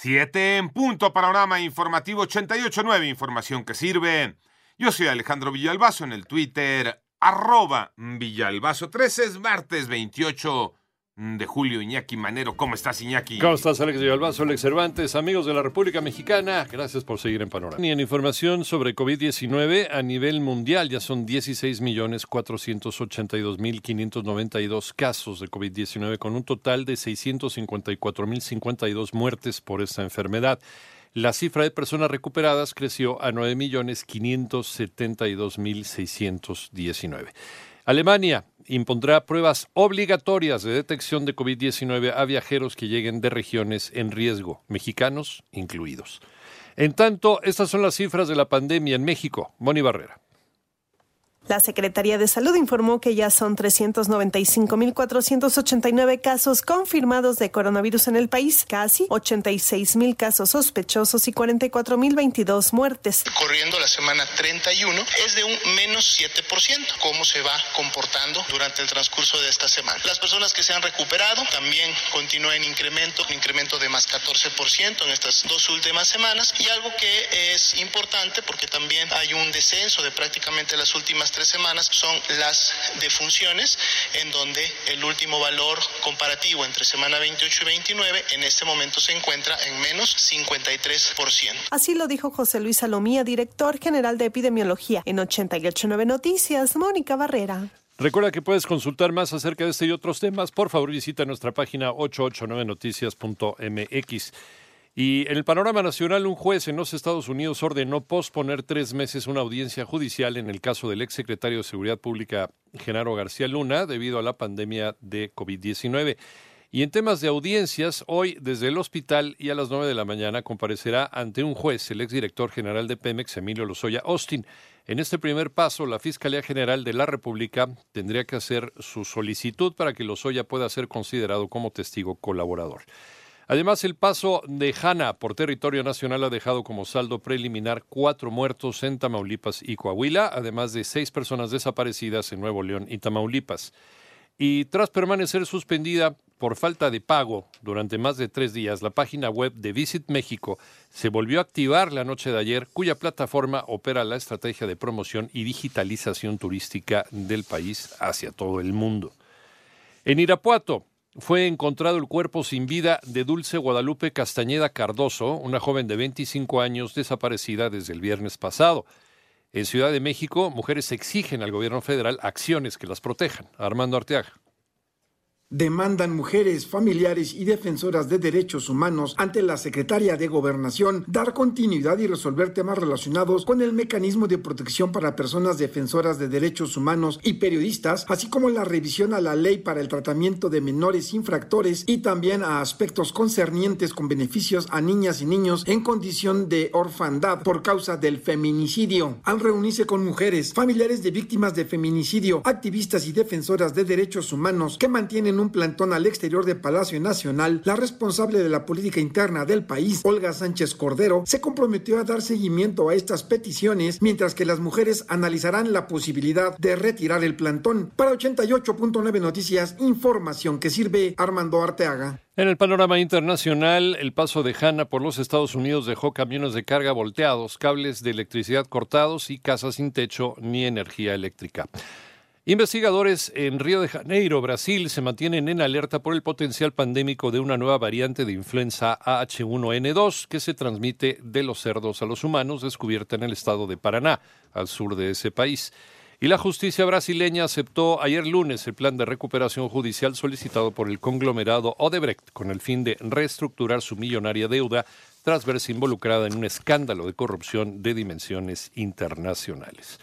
Siete en punto, panorama informativo 88.9, información que sirve. Yo soy Alejandro Villalbazo en el Twitter, arroba Villalbazo. 13 es martes 28 de Julio Iñaki Manero. ¿Cómo estás, Iñaki? ¿Cómo estás, Alex Villalbazo, Alex Cervantes, amigos de la República Mexicana? Gracias por seguir en Panorama. Y en información sobre COVID-19 a nivel mundial ya son 16.482.592 casos de COVID-19 con un total de 654.052 muertes por esta enfermedad. La cifra de personas recuperadas creció a 9.572.619. Alemania impondrá pruebas obligatorias de detección de COVID-19 a viajeros que lleguen de regiones en riesgo, mexicanos incluidos. En tanto, estas son las cifras de la pandemia en México. Moni Barrera. La Secretaría de Salud informó que ya son 395.489 casos confirmados de coronavirus en el país, casi 86.000 casos sospechosos y 44.022 muertes. Corriendo la semana 31 es de un menos 7%. ¿Cómo se va comportando durante el transcurso de esta semana? Las personas que se han recuperado también continúan en incremento, un incremento de más 14% en estas dos últimas semanas y algo que es importante porque también hay un descenso de prácticamente las últimas tres semanas son las defunciones, en donde el último valor comparativo entre semana 28 y 29 en este momento se encuentra en menos 53%. Así lo dijo José Luis Salomía, director general de epidemiología en 889 Noticias, Mónica Barrera. Recuerda que puedes consultar más acerca de este y otros temas. Por favor, visita nuestra página 889noticias.mx. Y en el panorama nacional, un juez en los Estados Unidos ordenó posponer tres meses una audiencia judicial en el caso del exsecretario de Seguridad Pública, Genaro García Luna, debido a la pandemia de COVID-19. Y en temas de audiencias, hoy desde el hospital y a las nueve de la mañana comparecerá ante un juez el exdirector general de Pemex, Emilio Lozoya Austin. En este primer paso, la Fiscalía General de la República tendría que hacer su solicitud para que Lozoya pueda ser considerado como testigo colaborador. Además, el paso de Hanna por territorio nacional ha dejado como saldo preliminar cuatro muertos en Tamaulipas y Coahuila, además de seis personas desaparecidas en Nuevo León y Tamaulipas. Y tras permanecer suspendida por falta de pago durante más de tres días, la página web de Visit México se volvió a activar la noche de ayer, cuya plataforma opera la estrategia de promoción y digitalización turística del país hacia todo el mundo. En Irapuato, fue encontrado el cuerpo sin vida de Dulce Guadalupe Castañeda Cardoso, una joven de 25 años desaparecida desde el viernes pasado. En Ciudad de México, mujeres exigen al gobierno federal acciones que las protejan. Armando Arteaga demandan mujeres, familiares y defensoras de derechos humanos ante la Secretaria de Gobernación dar continuidad y resolver temas relacionados con el mecanismo de protección para personas defensoras de derechos humanos y periodistas, así como la revisión a la ley para el tratamiento de menores infractores y también a aspectos concernientes con beneficios a niñas y niños en condición de orfandad por causa del feminicidio. Al reunirse con mujeres, familiares de víctimas de feminicidio, activistas y defensoras de derechos humanos que mantienen un plantón al exterior de Palacio Nacional, la responsable de la política interna del país, Olga Sánchez Cordero, se comprometió a dar seguimiento a estas peticiones, mientras que las mujeres analizarán la posibilidad de retirar el plantón. Para 88.9 Noticias, información que sirve Armando Arteaga. En el panorama internacional, el paso de Hanna por los Estados Unidos dejó camiones de carga volteados, cables de electricidad cortados y casas sin techo ni energía eléctrica. Investigadores en Río de Janeiro, Brasil, se mantienen en alerta por el potencial pandémico de una nueva variante de influenza AH1N2 que se transmite de los cerdos a los humanos, descubierta en el estado de Paraná, al sur de ese país. Y la justicia brasileña aceptó ayer lunes el plan de recuperación judicial solicitado por el conglomerado Odebrecht con el fin de reestructurar su millonaria deuda tras verse involucrada en un escándalo de corrupción de dimensiones internacionales.